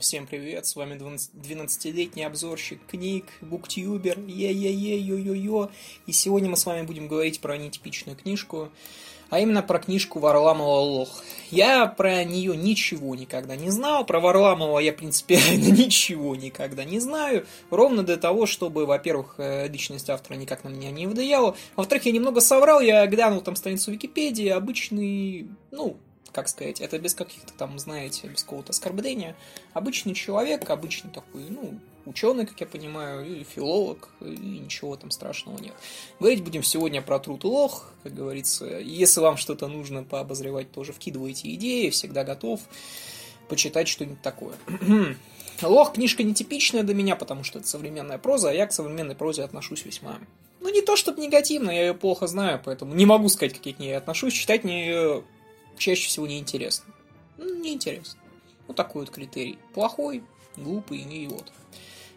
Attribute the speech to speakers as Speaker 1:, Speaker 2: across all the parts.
Speaker 1: Всем привет, с вами 12-летний обзорщик книг, буктюбер, е-е-е-ё-ё-ё. И сегодня мы с вами будем говорить про нетипичную книжку, а именно про книжку Варламова «Лох». Я про нее ничего никогда не знал, про Варламова я принципиально ничего никогда не знаю, ровно для того, чтобы, во-первых, э, личность автора никак на меня не влияла, во-вторых, я немного соврал, я глянул там страницу Википедии, обычный, ну, как сказать, это без каких-то там, знаете, без какого-то оскорбления. Обычный человек, обычный такой, ну, ученый, как я понимаю, и филолог, и ничего там страшного нет. Говорить будем сегодня про труд и лох, как говорится. Если вам что-то нужно пообозревать, тоже вкидывайте идеи, всегда готов почитать что-нибудь такое. Лох книжка нетипичная для меня, потому что это современная проза, а я к современной прозе отношусь весьма... Ну, не то, чтобы негативно, я ее плохо знаю, поэтому не могу сказать, как я к ней отношусь. Читать мне ее чаще всего неинтересно. Ну, неинтересно. Вот такой вот критерий. Плохой, глупый и вот.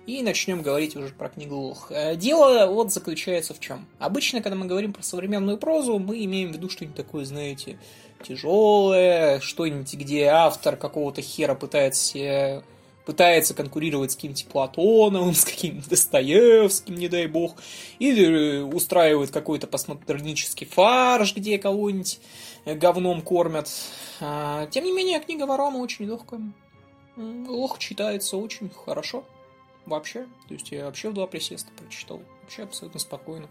Speaker 1: И начнем говорить уже про книгу Лох. Э, дело вот заключается в чем. Обычно, когда мы говорим про современную прозу, мы имеем в виду что-нибудь такое, знаете, тяжелое, что-нибудь, где автор какого-то хера пытается пытается конкурировать с каким-нибудь Платоновым, с каким-нибудь Достоевским, не дай бог, или устраивает какой-то постмодернический фарш, где кого-нибудь говном кормят. А, тем не менее, книга Варама очень легкая. Лох читается очень хорошо. Вообще. То есть я вообще в два присеста прочитал. Вообще абсолютно спокойно.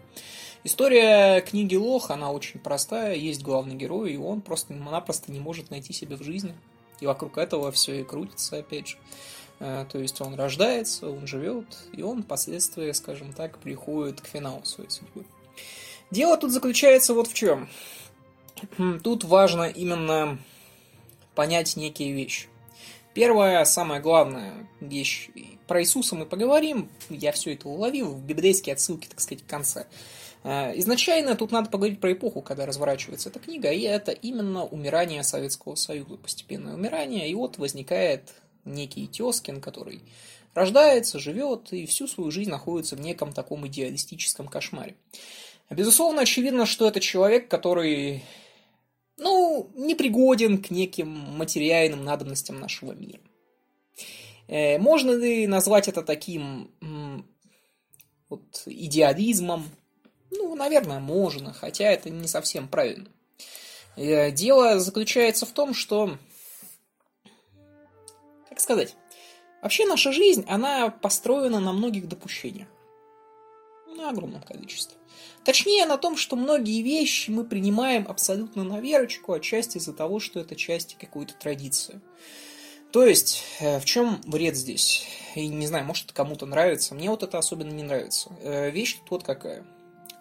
Speaker 1: История книги Лох, она очень простая. Есть главный герой, и он просто-напросто не может найти себя в жизни. И вокруг этого все и крутится, опять же. А, то есть он рождается, он живет, и он впоследствии, скажем так, приходит к финалу своей судьбы. Дело тут заключается вот в чем. Тут важно именно понять некие вещи. Первая, самая главная вещь, про Иисуса мы поговорим, я все это уловил, в библейские отсылки, так сказать, в конце. А, изначально тут надо поговорить про эпоху, когда разворачивается эта книга, и это именно умирание Советского Союза, постепенное умирание, и вот возникает некий Тескин, который рождается, живет и всю свою жизнь находится в неком таком идеалистическом кошмаре. Безусловно, очевидно, что это человек, который ну, непригоден к неким материальным надобностям нашего мира. Э, можно ли назвать это таким вот, идеализмом? Ну, наверное, можно, хотя это не совсем правильно. Э, дело заключается в том, что, сказать, вообще наша жизнь, она построена на многих допущениях. На огромном количестве. Точнее, на том, что многие вещи мы принимаем абсолютно на верочку, отчасти из-за того, что это часть какой-то традиции. То есть, э, в чем вред здесь? И не знаю, может это кому-то нравится, мне вот это особенно не нравится. Э, вещь тут вот какая.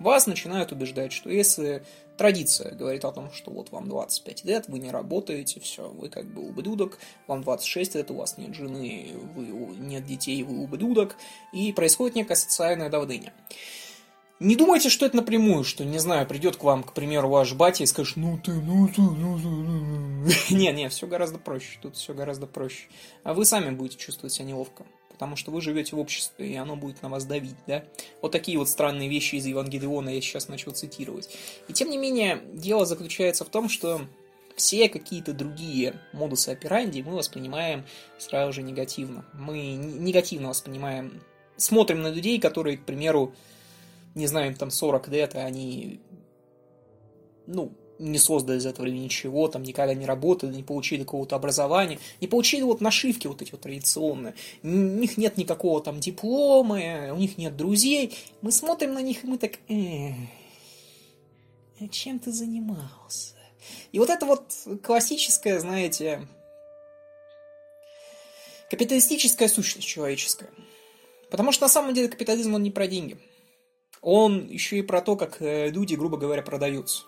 Speaker 1: Вас начинают убеждать, что если традиция говорит о том, что вот вам 25 лет, вы не работаете, все, вы как бы ублюдок, вам 26 лет, у вас нет жены, вы, нет детей, вы ублюдок, и происходит некое социальное давление. Не думайте, что это напрямую, что, не знаю, придет к вам, к примеру, ваш батя и скажет, ну ты, ну ты, ну ты, ну ты. Не, не, все гораздо проще, тут все гораздо проще. А вы сами будете чувствовать себя неловко, потому что вы живете в обществе, и оно будет на вас давить, да? Вот такие вот странные вещи из Евангелиона я сейчас начал цитировать. И тем не менее, дело заключается в том, что все какие-то другие модусы операнди мы воспринимаем сразу же негативно. Мы негативно воспринимаем, смотрим на людей, которые, к примеру, не знаю, им там 40 лет, и они, ну, не создали из этого ничего, там никогда не работали, не получили какого-то образования, не получили вот нашивки вот эти вот традиционные. У них нет никакого там диплома, у них нет друзей. Мы смотрим на них, и мы так, э, чем ты занимался? И вот это вот классическая, знаете, капиталистическая сущность человеческая. Потому что на самом деле капитализм, он не про деньги – он еще и про то, как э, люди, грубо говоря, продаются.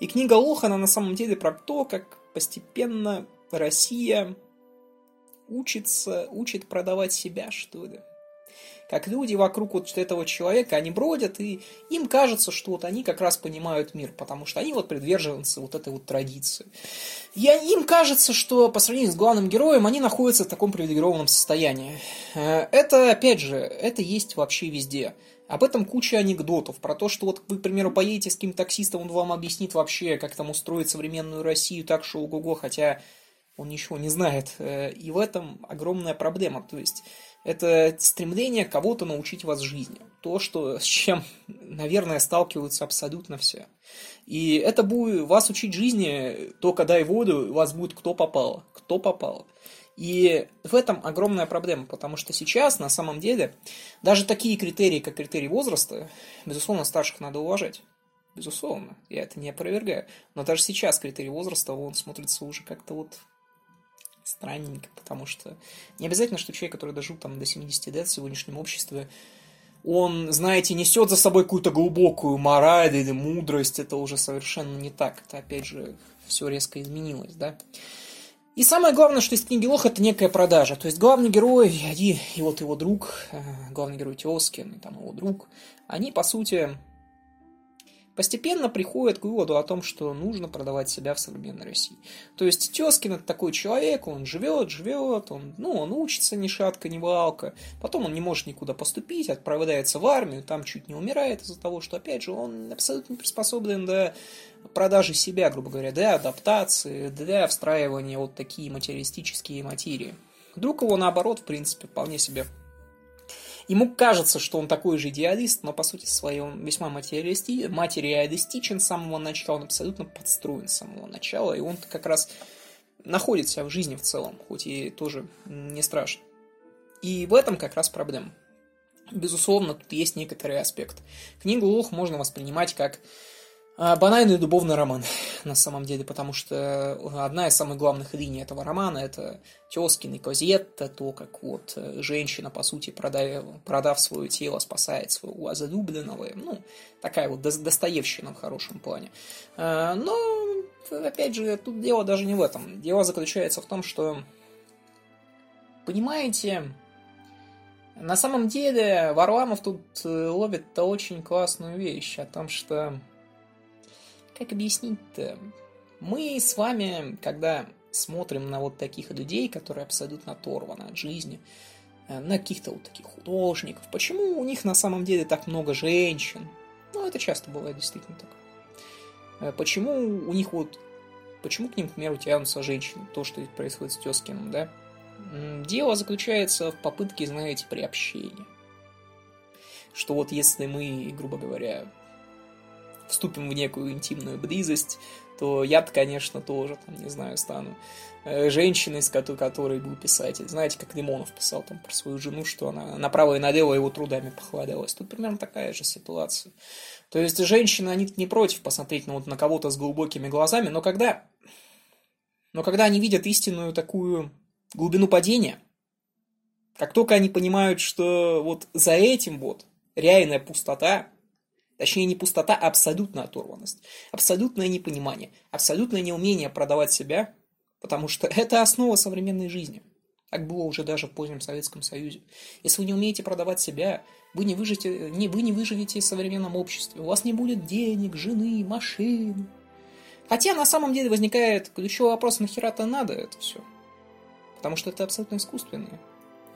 Speaker 1: И книга Лохана на самом деле про то, как постепенно Россия учится, учит продавать себя, что ли. Как люди вокруг вот этого человека, они бродят, и им кажется, что вот они как раз понимают мир, потому что они вот приверженцы вот этой вот традиции. И им кажется, что по сравнению с главным героем, они находятся в таком привилегированном состоянии. Э, это, опять же, это есть вообще везде. Об этом куча анекдотов, про то, что вот вы, к примеру, поедете с каким-то таксистом, он вам объяснит вообще, как там устроить современную Россию так, что ого-го, хотя он ничего не знает. Э, и в этом огромная проблема. То есть это стремление кого-то научить вас жизни. То, что, с чем, наверное, сталкиваются абсолютно все. И это будет вас учить жизни, только дай воду, у вас будет кто попало. Кто попало. И в этом огромная проблема, потому что сейчас, на самом деле, даже такие критерии, как критерий возраста, безусловно, старших надо уважать. Безусловно, я это не опровергаю. Но даже сейчас критерий возраста, он смотрится уже как-то вот странненько, потому что не обязательно, что человек, который дожил там до 70 лет в сегодняшнем обществе, он, знаете, несет за собой какую-то глубокую мораль или мудрость, это уже совершенно не так. Это, опять же, все резко изменилось, да. И самое главное, что из книги Лох это некая продажа. То есть главный герой и, и вот его друг, э, главный герой Теоскин, и там его друг, они, по сути, постепенно приходят к выводу о том, что нужно продавать себя в современной России. То есть Тескин это такой человек, он живет, живет, он, ну, он учится ни шатка, ни валка, потом он не может никуда поступить, отправляется в армию, там чуть не умирает из-за того, что, опять же, он абсолютно не приспособлен для продажи себя, грубо говоря, для адаптации, для встраивания вот такие материалистические материи. Друг его, наоборот, в принципе, вполне себе Ему кажется, что он такой же идеалист, но по сути своей он весьма материалисти... материалистичен с самого начала, он абсолютно подстроен с самого начала, и он как раз находит себя в жизни в целом, хоть и тоже не страшно. И в этом как раз проблема. Безусловно, тут есть некоторый аспект. Книгу Лох можно воспринимать как банальный дубовный роман, на самом деле, потому что одна из самых главных линий этого романа – это Тескин и Козетта, то, как вот э, женщина, по сути, продав, продав свое тело, спасает своего возлюбленного. Ну, такая вот достоевщина в хорошем плане. А, но, опять же, тут дело даже не в этом. Дело заключается в том, что, понимаете, на самом деле Варламов тут э, ловит-то очень классную вещь о том, что как объяснить-то? Мы с вами, когда смотрим на вот таких людей, которые абсолютно оторваны от жизни, э, на каких-то вот таких художников, почему у них на самом деле так много женщин? Ну, это часто бывает действительно так. Э, почему у них вот... Почему к ним, к примеру, тянутся женщины? То, что происходит с Тескиным, да? Дело заключается в попытке, знаете, приобщения. Что вот если мы, грубо говоря, вступим в некую интимную близость, то я-то, конечно, тоже, там, не знаю, стану э, женщиной, с которой был писатель. Знаете, как Лимонов писал там про свою жену, что она направо и налево его трудами похвалялась. Тут примерно такая же ситуация. То есть женщины, они не против посмотреть на, вот, на кого-то с глубокими глазами, но когда, но когда они видят истинную такую глубину падения, как только они понимают, что вот за этим вот реальная пустота, Точнее, не пустота, а абсолютная оторванность. Абсолютное непонимание. Абсолютное неумение продавать себя, потому что это основа современной жизни. Так было уже даже в позднем Советском Союзе. Если вы не умеете продавать себя, вы не, выживете, не, вы не выживете в современном обществе. У вас не будет денег, жены, машин. Хотя на самом деле возникает ключевой вопрос, нахера-то надо это все? Потому что это абсолютно искусственное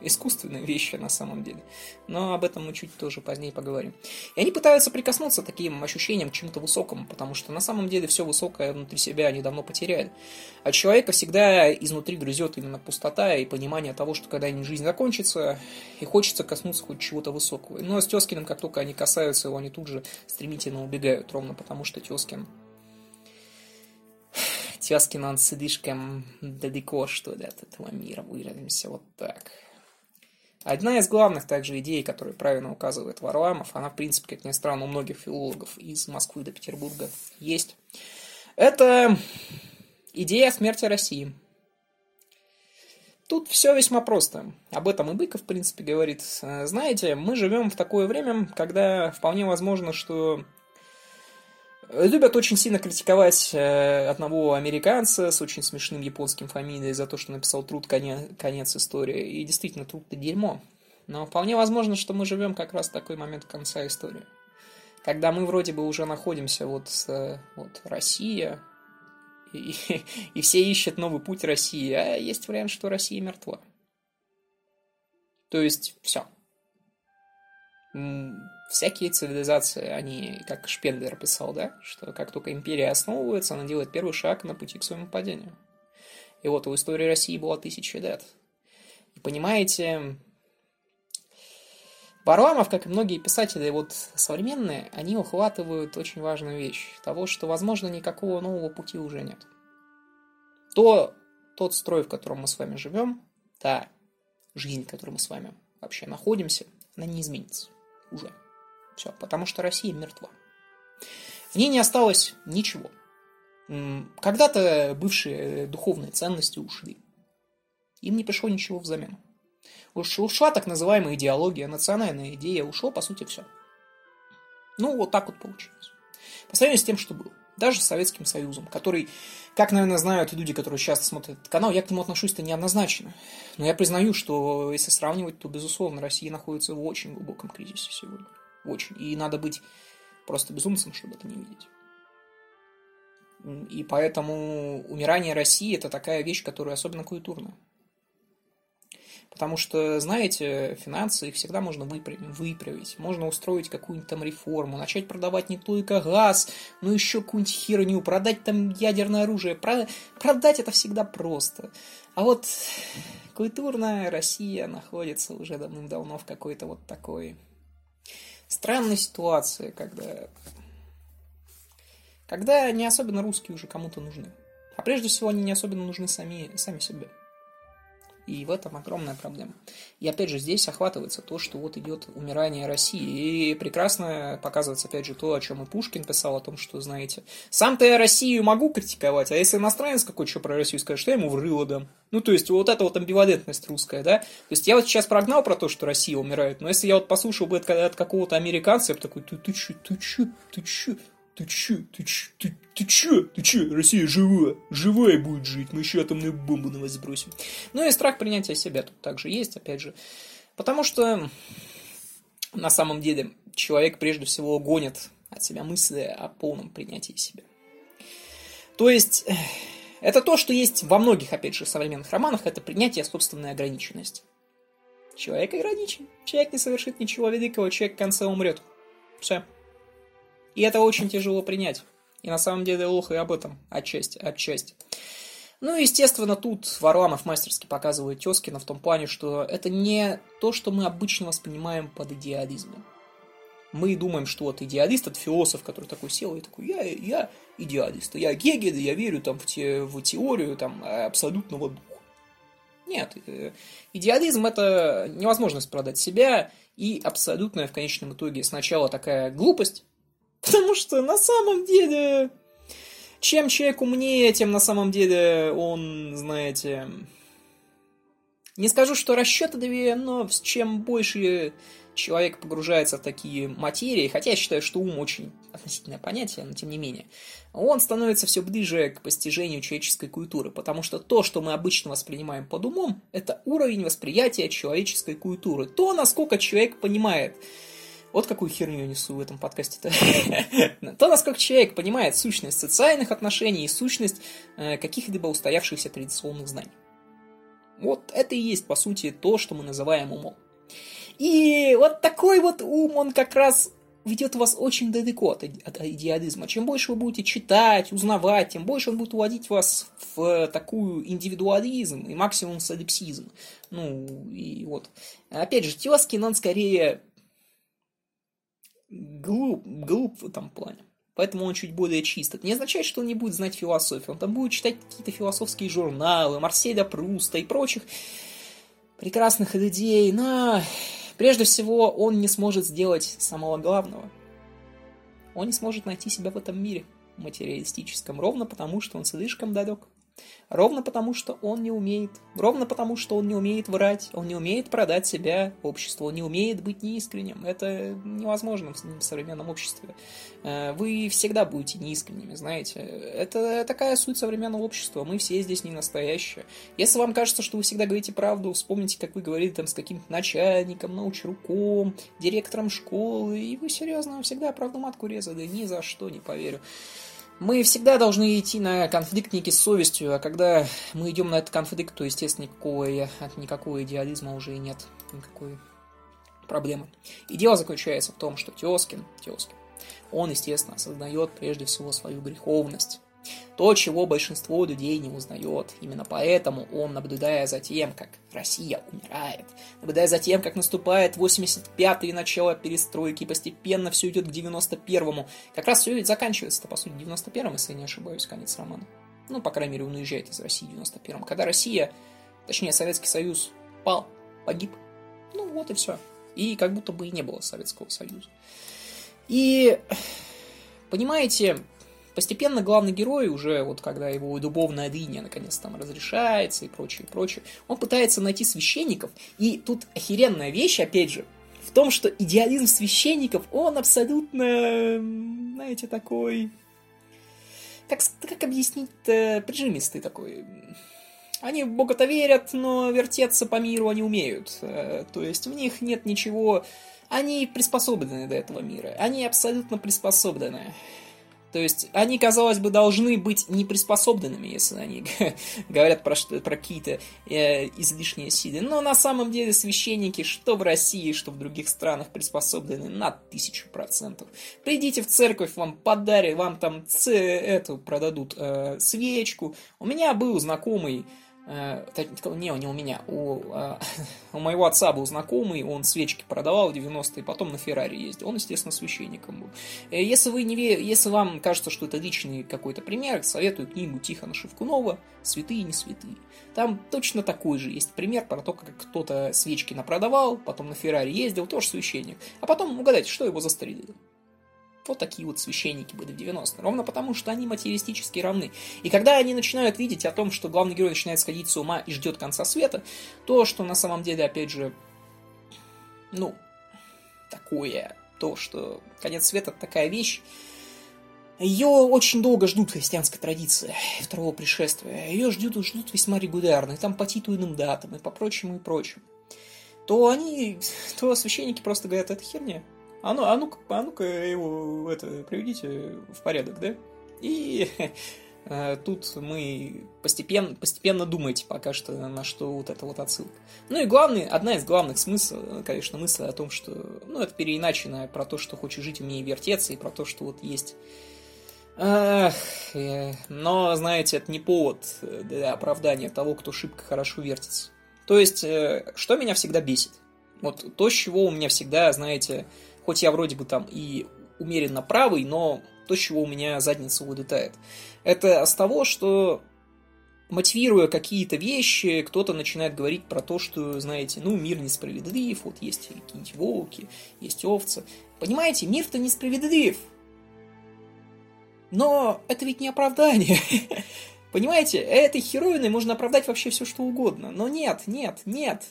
Speaker 1: искусственные вещи на самом деле. Но об этом мы чуть тоже позднее поговорим. И они пытаются прикоснуться таким ощущением к чему-то высокому, потому что на самом деле все высокое внутри себя они давно потеряли. А человека всегда изнутри грызет именно пустота и понимание того, что когда-нибудь жизнь закончится, и хочется коснуться хоть чего-то высокого. Но с Тескиным, как только они касаются его, они тут же стремительно убегают, ровно потому что Тескин Тескин, он слишком далеко, что ли, от этого мира, выразимся вот так. Одна из главных также идей, которую правильно указывает Варламов, она, в принципе, как ни странно, у многих филологов из Москвы до Петербурга есть, это идея смерти России. Тут все весьма просто. Об этом и Быков, в принципе, говорит. Знаете, мы живем в такое время, когда вполне возможно, что Любят очень сильно критиковать э, одного американца с очень смешным японским фамилией за то, что написал труд «Конец, истории». И действительно, труд-то дерьмо. Но вполне возможно, что мы живем как раз в такой момент конца истории. Когда мы вроде бы уже находимся вот, с, вот Россия, и, и все ищут новый путь России, а есть вариант, что Россия мертва. То есть, все всякие цивилизации, они, как Шпенглер писал, да, что как только империя основывается, она делает первый шаг на пути к своему падению. И вот у истории России было тысяча лет. И понимаете, Варламов, как и многие писатели вот современные, они ухватывают очень важную вещь. Того, что, возможно, никакого нового пути уже нет. То, тот строй, в котором мы с вами живем, та жизнь, в которой мы с вами вообще находимся, она не изменится уже. Все, потому что Россия мертва. В ней не осталось ничего. Когда-то бывшие духовные ценности ушли. Им не пришло ничего взамен. Уж ушла так называемая идеология, национальная идея, ушло, по сути, все. Ну, вот так вот получилось. По сравнению с тем, что было. Даже с Советским Союзом, который, как, наверное, знают люди, которые часто смотрят этот канал, я к нему отношусь-то неоднозначно. Но я признаю, что если сравнивать, то, безусловно, Россия находится в очень глубоком кризисе сегодня. Очень. И надо быть просто безумцем, чтобы это не видеть. И поэтому умирание России – это такая вещь, которая особенно культурная. Потому что, знаете, финансы их всегда можно выправить. Можно устроить какую-нибудь там реформу, начать продавать не только газ, но еще какую-нибудь херню, продать там ядерное оружие. Продать это всегда просто. А вот культурная Россия находится уже давным-давно в какой-то вот такой странной ситуации, когда, когда не особенно русские уже кому-то нужны. А прежде всего они не особенно нужны сами, сами себе. И в этом огромная проблема. И опять же, здесь охватывается то, что вот идет умирание России. И прекрасно показывается, опять же, то, о чем и Пушкин писал, о том, что, знаете, сам-то я Россию могу критиковать, а если иностранец какой-то что про Россию скажет, что я ему в рыло дам. Ну, то есть, вот эта вот амбивалентность русская, да? То есть, я вот сейчас прогнал про то, что Россия умирает, но если я вот послушал бы это от какого-то американца, я бы такой, ты, ты чё, ты чё, ты чё, ты чё, ты чё, ты, ты чё, ты чё, Россия жива, живая будет жить, мы еще атомную бомбу на вас сбросим. Ну и страх принятия себя тут также есть, опять же, потому что на самом деле человек прежде всего гонит от себя мысли о полном принятии себя. То есть, это то, что есть во многих, опять же, современных романах, это принятие собственной ограниченности. Человек ограничен. Человек не совершит ничего великого, человек в конце умрет. Все. И это очень тяжело принять. И на самом деле Лох и об этом отчасти. отчасти. Ну, естественно, тут Варламов мастерски показывает Тескина в том плане, что это не то, что мы обычно воспринимаем под идеализмом. Мы думаем, что вот идеалист – это философ, который такой сел и такой, я, я идеалист, я Гегель, я верю там в, те, в теорию там, абсолютного духа. Нет, э, идеализм – это невозможность продать себя и абсолютная в конечном итоге сначала такая глупость, Потому что на самом деле, чем человек умнее, тем на самом деле он, знаете, не скажу, что расчетливее, но чем больше человек погружается в такие материи, хотя я считаю, что ум очень относительное понятие, но тем не менее, он становится все ближе к постижению человеческой культуры, потому что то, что мы обычно воспринимаем под умом, это уровень восприятия человеческой культуры, то, насколько человек понимает вот какую херню несу в этом подкасте-то. То, насколько человек понимает сущность социальных отношений и сущность э, каких-либо устоявшихся традиционных знаний. Вот это и есть, по сути, то, что мы называем умом. И вот такой вот ум, он как раз ведет вас очень далеко от, от идеализма. Чем больше вы будете читать, узнавать, тем больше он будет уводить вас в такую индивидуализм и максимум солипсизм. Ну, и вот. Опять же, Тескин, он скорее глуп, глуп в этом плане. Поэтому он чуть более чист. Это не означает, что он не будет знать философию. Он там будет читать какие-то философские журналы, Марселя Пруста и прочих прекрасных людей, но прежде всего он не сможет сделать самого главного. Он не сможет найти себя в этом мире материалистическом, ровно потому, что он слишком далек Ровно потому, что он не умеет. Ровно потому, что он не умеет врать. Он не умеет продать себя обществу. Он не умеет быть неискренним. Это невозможно в современном обществе. Э, вы всегда будете неискренними, знаете. Это такая суть современного общества. Мы все здесь не настоящие. Если вам кажется, что вы всегда говорите правду, вспомните, как вы говорили там с каким-то начальником, научруком, директором школы, и вы серьезно всегда правду матку резали. Ни за что не поверю. Мы всегда должны идти на конфликт некий с совестью, а когда мы идем на этот конфликт, то, естественно, никакого, никакого идеализма уже и нет, никакой проблемы. И дело заключается в том, что Теоскин, Теоскин, он, естественно, осознает прежде всего свою греховность. То, чего большинство людей не узнает. Именно поэтому он, наблюдая за тем, как Россия умирает, наблюдая за тем, как наступает 85-й начало перестройки, и постепенно все идет к 91-му. Как раз все ведь заканчивается-то, по сути, 91-м, если я не ошибаюсь, конец романа. Ну, по крайней мере, он уезжает из России в 91-м. Когда Россия, точнее, Советский Союз пал, погиб, ну вот и все. И как будто бы и не было Советского Союза. И, понимаете, Постепенно главный герой, уже вот когда его дубовная дыня наконец там разрешается и прочее, прочее, он пытается найти священников. И тут охеренная вещь, опять же, в том, что идеализм священников, он абсолютно, знаете, такой... Как, как объяснить-то? Прижимистый такой. Они в Бога-то верят, но вертеться по миру они умеют. Э, то есть в них нет ничего... Они приспособлены до этого мира. Они абсолютно приспособлены. То есть они, казалось бы, должны быть неприспособленными, если они говорят про, про какие-то э, излишние силы. Но на самом деле священники, что в России, что в других странах, приспособлены на тысячу процентов. Придите в церковь, вам подарят, вам там ц, эту продадут э, свечку. У меня был знакомый не, не у меня, у, э, у моего отца был знакомый, он свечки продавал в 90-е, потом на Феррари ездил, он, естественно, священником был. Э, если, вы не, если вам кажется, что это личный какой-то пример, советую книгу Тихона Шевкунова «Святые и не святые». Там точно такой же есть пример про то, как кто-то свечки напродавал, потом на Феррари ездил, тоже священник, а потом, угадайте, что его застрелили. Вот такие вот священники были в 90-е. Ровно потому, что они материалистически равны. И когда они начинают видеть о том, что главный герой начинает сходить с ума и ждет конца света, то, что на самом деле, опять же, ну, такое, то, что конец света такая вещь, ее очень долго ждут в христианской традиции второго пришествия. Ее ждут, ждут весьма регулярно, и там по титульным датам, и по прочему, и прочему. То они, то священники просто говорят, это херня. А ну, а ну-ка, а ну-ка его это, приведите в порядок, да? И э, тут мы постепенно, постепенно думаете пока что, на что вот эта вот отсылка. Ну и главный, одна из главных смыслов, конечно, мысль о том, что, ну, это переиначено про то, что хочешь жить, умей вертеться, и про то, что вот есть... Ах, э, но, знаете, это не повод для оправдания того, кто шибко хорошо вертится. То есть, э, что меня всегда бесит? Вот то, с чего у меня всегда, знаете, хоть я вроде бы там и умеренно правый, но то, чего у меня задница улетает. Это с того, что мотивируя какие-то вещи, кто-то начинает говорить про то, что, знаете, ну, мир несправедлив, вот есть какие-нибудь волки, есть овцы. Понимаете, мир-то несправедлив. Но это ведь не оправдание. Понимаете, этой хероиной можно оправдать вообще все, что угодно. Но нет, нет, нет.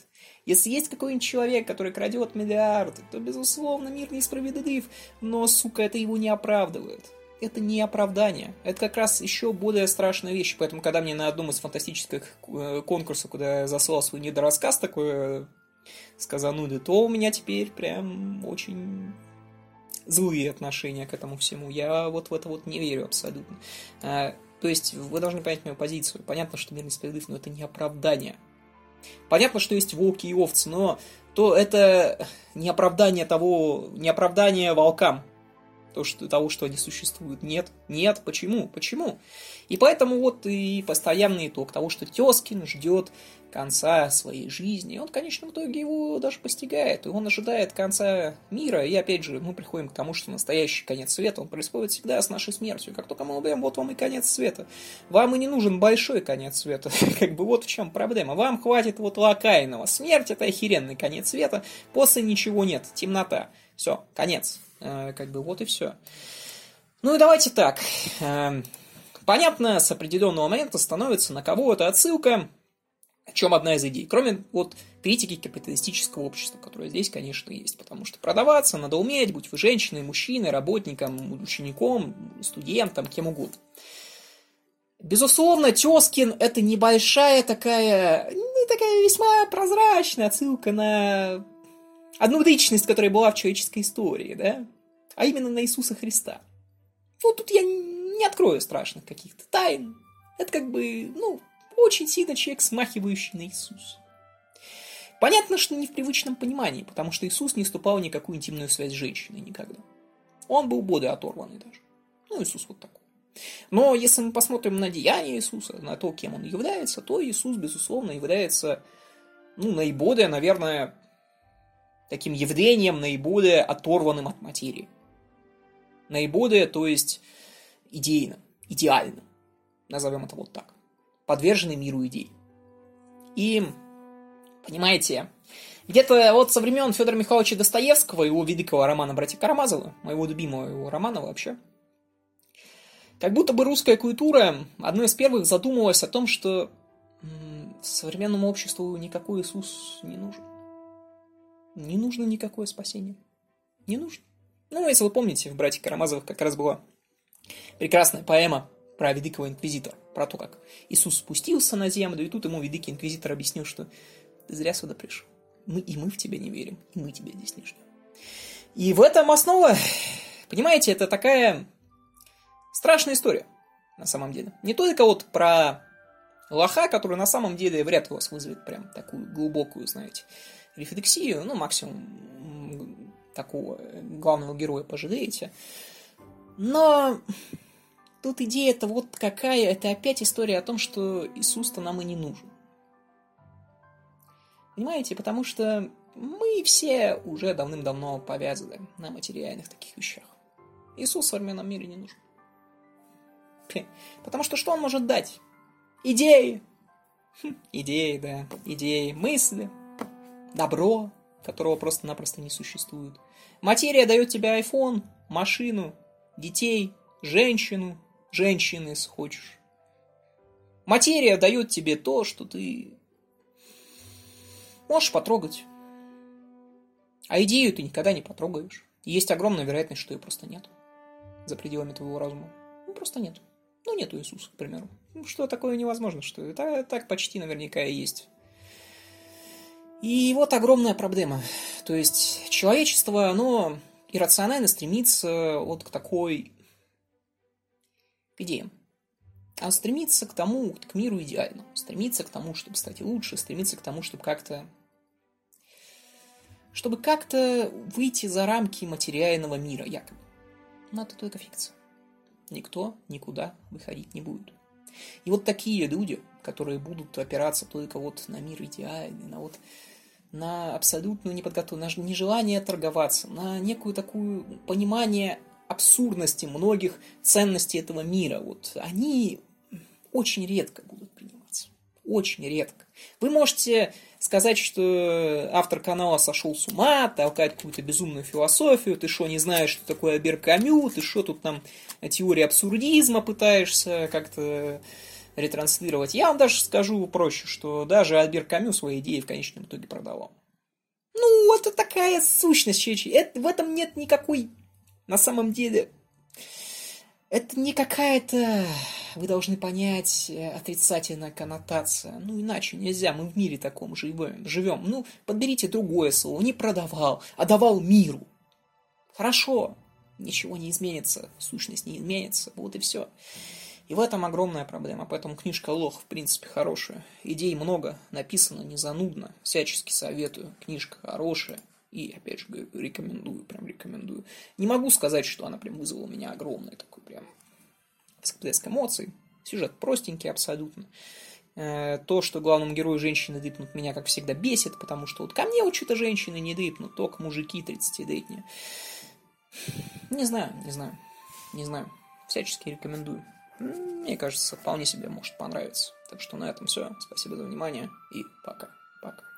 Speaker 1: Если есть какой-нибудь человек, который крадет миллиарды, то, безусловно, мир несправедлив, но, сука, это его не оправдывает. Это не оправдание. Это как раз еще более страшная вещь. Поэтому, когда мне на одном из фантастических э, конкурсов, куда я заслал свой недорассказ такой э, сказанули, то у меня теперь прям очень злые отношения к этому всему. Я вот в это вот не верю абсолютно. А, то есть вы должны понять мою позицию. Понятно, что мир несправедлив, но это не оправдание. Понятно, что есть волки и овцы, но то это не оправдание того, не оправдание волкам, то, что, того, что они существуют. Нет, нет, почему, почему? И поэтому вот и постоянный итог того, что Тескин ждет конца своей жизни. И он в конечном итоге его даже постигает. И он ожидает конца мира. И опять же, мы приходим к тому, что настоящий конец света, он происходит всегда с нашей смертью. Как только мы умрем, вот вам и конец света. Вам и не нужен большой конец света. Как бы вот в чем проблема. Вам хватит вот локального. Смерть это охеренный конец света. После ничего нет. Темнота. Все, конец. Э, как бы вот и все. Ну и давайте так. Эм, понятно, с определенного момента становится на кого это отсылка, о чем одна из идей. Кроме вот критики капиталистического общества, которое здесь, конечно, есть. Потому что продаваться надо уметь, будь вы женщиной, мужчиной, работником, учеником, студентом, кем угодно. Безусловно, Тескин это небольшая такая, ну, такая весьма прозрачная отсылка на одну личность, которая была в человеческой истории, да? А именно на Иисуса Христа. Ну, тут я не открою страшных каких-то тайн. Это как бы, ну, очень сильно человек, смахивающий на Иисуса. Понятно, что не в привычном понимании, потому что Иисус не вступал в никакую интимную связь с женщиной никогда. Он был боды оторванный даже. Ну, Иисус вот такой. Но если мы посмотрим на деяния Иисуса, на то, кем он является, то Иисус, безусловно, является ну, наиболее, наверное, таким явлением, наиболее оторванным от материи. Наиболее, то есть, идейным, идеальным. Назовем это вот так. Подверженный миру идей. И, понимаете, где-то вот со времен Федора Михайловича Достоевского, его великого романа «Братья Карамазовы», моего любимого его романа вообще, как будто бы русская культура одной из первых задумалась о том, что современному обществу никакой Иисус не нужен. Не нужно никакое спасение. Не нужно. Ну, если вы помните, в «Братьях Карамазовых» как раз была прекрасная поэма про великого инквизитора, про то, как Иисус спустился на землю, и тут ему великий инквизитор объяснил, что ты зря сюда пришел. Мы, и мы в тебя не верим, и мы тебя здесь не ждем. И в этом основа, понимаете, это такая страшная история, на самом деле. Не только вот про лоха, который на самом деле вряд ли у вас вызовет прям такую глубокую, знаете, рефлексию, ну, максимум такого главного героя пожалеете. Но тут идея-то вот какая, это опять история о том, что Иисус-то нам и не нужен. Понимаете, потому что мы все уже давным-давно повязаны на материальных таких вещах. Иисус в современном мире не нужен. Потому что что он может дать? Идеи. Хм, идеи, да. Идеи, мысли, добро, которого просто-напросто не существует. Материя дает тебе iPhone, машину, детей, женщину, женщины, если хочешь. Материя дает тебе то, что ты можешь потрогать. А идею ты никогда не потрогаешь. И есть огромная вероятность, что ее просто нет. За пределами твоего разума. Ну, просто нет. Ну, нету Иисуса, к примеру. Ну, что такое невозможно, что это так почти наверняка и есть. И вот огромная проблема. То есть человечество, оно иррационально стремится вот к такой идее. Оно стремится к тому, к миру идеальному. Стремится к тому, чтобы стать лучше, стремится к тому, чтобы как-то чтобы как-то выйти за рамки материального мира, якобы. Но это только фикция. Никто никуда выходить не будет. И вот такие люди, которые будут опираться только вот на мир идеальный, на вот на абсолютную неподготовленность, на нежелание торговаться, на некую такую понимание абсурдности многих ценностей этого мира. Вот они очень редко будут приниматься. Очень редко. Вы можете сказать, что автор канала сошел с ума, толкать какую-то безумную философию, ты что, не знаешь, что такое Абер Камю, ты что тут там теория абсурдизма пытаешься как-то ретранслировать. Я вам даже скажу проще, что даже Альбер Камю свои идеи в конечном итоге продавал. Ну, это такая сущность. Это, в этом нет никакой, на самом деле, это не какая-то, вы должны понять, э, отрицательная коннотация. Ну, иначе нельзя, мы в мире таком живем. Ну, подберите другое слово. Не продавал, а давал миру. Хорошо, ничего не изменится, сущность не изменится, вот и все. И в этом огромная проблема, поэтому книжка Лох, в принципе, хорошая. Идей много, написано не занудно, всячески советую. Книжка хорошая, и, опять же, говорю, рекомендую, прям рекомендую. Не могу сказать, что она прям вызвала у меня огромный такой прям всплеск эмоций. Сюжет простенький абсолютно. Э, то, что главному герою женщины дыпнут, меня, как всегда, бесит, потому что вот ко мне вот что-то женщины не дыпнут, только мужики 30-летние. Не знаю, не знаю, не знаю. Всячески рекомендую. Мне кажется, вполне себе может понравиться. Так что на этом все. Спасибо за внимание и пока. Пока.